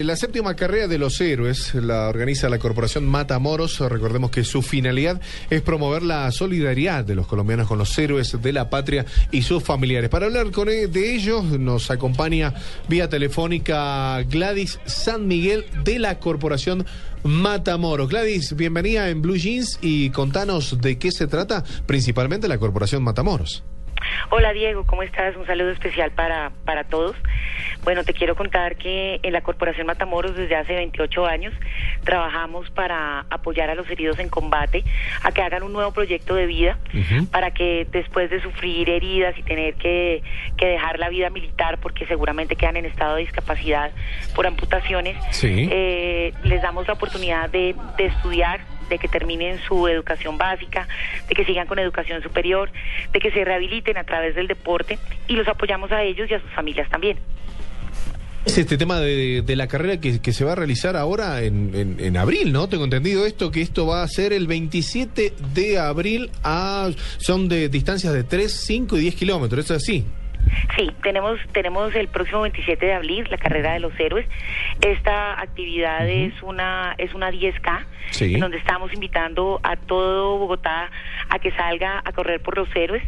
La séptima carrera de los héroes la organiza la corporación Matamoros. Recordemos que su finalidad es promover la solidaridad de los colombianos con los héroes de la patria y sus familiares. Para hablar con e- de ellos nos acompaña vía telefónica Gladys San Miguel de la corporación Matamoros. Gladys, bienvenida en Blue Jeans y contanos de qué se trata principalmente la corporación Matamoros. Hola Diego, ¿cómo estás? Un saludo especial para, para todos. Bueno, te quiero contar que en la Corporación Matamoros desde hace 28 años trabajamos para apoyar a los heridos en combate a que hagan un nuevo proyecto de vida, para que después de sufrir heridas y tener que, que dejar la vida militar porque seguramente quedan en estado de discapacidad por amputaciones, Sí. eh, les damos la oportunidad de, de estudiar de que terminen su educación básica, de que sigan con educación superior, de que se rehabiliten a través del deporte y los apoyamos a ellos y a sus familias también. Es este tema de, la carrera que, se va a realizar ahora en, en- en abril, ¿no? Tengo entendido esto, que esto va a ser el 27 de abril, a, son de distancias de 3, 5 y 10 kilómetros, ¿es así? Sí, tenemos tenemos el próximo 27 de abril la carrera de los héroes. Esta actividad es una es una 10K Sí. en donde estamos invitando a todo Bogotá a que salga a correr por los héroes.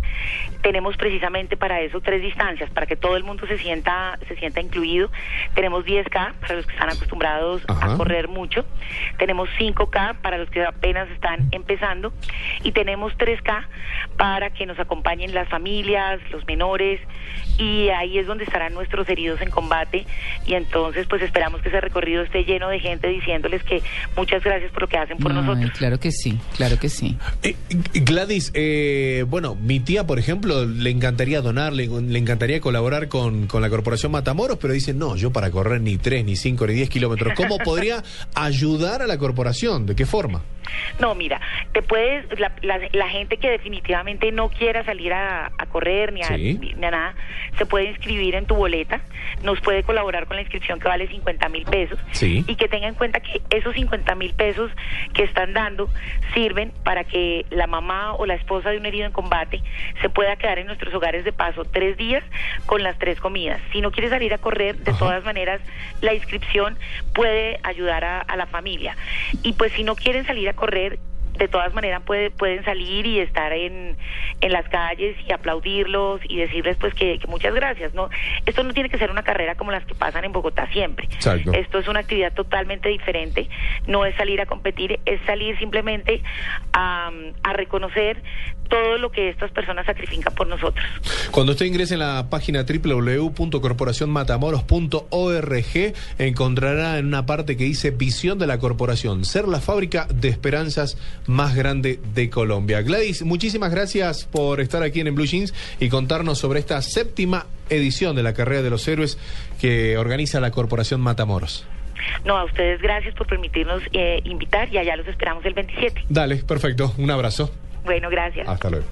Tenemos precisamente para eso tres distancias para que todo el mundo se sienta se sienta incluido. Tenemos 10K para los que están acostumbrados Ajá. a correr mucho. Tenemos 5K para los que apenas están empezando y tenemos 3K para que nos acompañen las familias, los menores y ahí es donde estarán nuestros heridos en combate y entonces pues esperamos que ese recorrido esté lleno de gente diciéndoles que muchas gracias por lo que hacen por Ay, nosotros. claro que sí, claro que sí. Eh, Gladys, eh, bueno, mi tía, por ejemplo, le encantaría donar, le, le encantaría colaborar con, con la corporación Matamoros, pero dice, no, yo para correr ni 3, ni 5, ni 10 kilómetros, ¿cómo podría ayudar a la corporación? ¿De qué forma? No, mira, te puedes, la, la, la gente que definitivamente no quiera salir a, a correr ni a, Sí. ni a nada, se puede inscribir en tu boleta, nos puede colaborar con la inscripción que vale 50 mil pesos Sí. y que tenga en cuenta que esos 50 mil pesos que están dando sirven para que la mamá o la esposa de un herido en combate se pueda quedar en nuestros hogares de paso tres días con las tres comidas. Si no quiere salir a correr, de Ajá. todas maneras, la inscripción puede ayudar a, a la familia. Y pues si no quieren salir a correr, de todas maneras puede, pueden salir y estar en, en las calles y aplaudirlos y decirles pues que, que muchas gracias. no Esto no tiene que ser una carrera como las que pasan en Bogotá siempre. Exacto. Esto es una actividad totalmente diferente. No es salir a competir, es salir simplemente a, a reconocer todo lo que estas personas sacrifican por nosotros. Cuando usted ingrese en la página www.corporacionmatamoros.org encontrará en una parte que dice visión de la corporación, ser la fábrica de esperanzas más grande de Colombia. Gladys, muchísimas gracias por estar aquí en, En Blue Jeans y contarnos sobre esta séptima edición de la carrera de los héroes que organiza la corporación Matamoros. No, a ustedes gracias por permitirnos eh, invitar y allá los esperamos el 27. Dale, perfecto, un abrazo. Bueno, gracias. Hasta luego.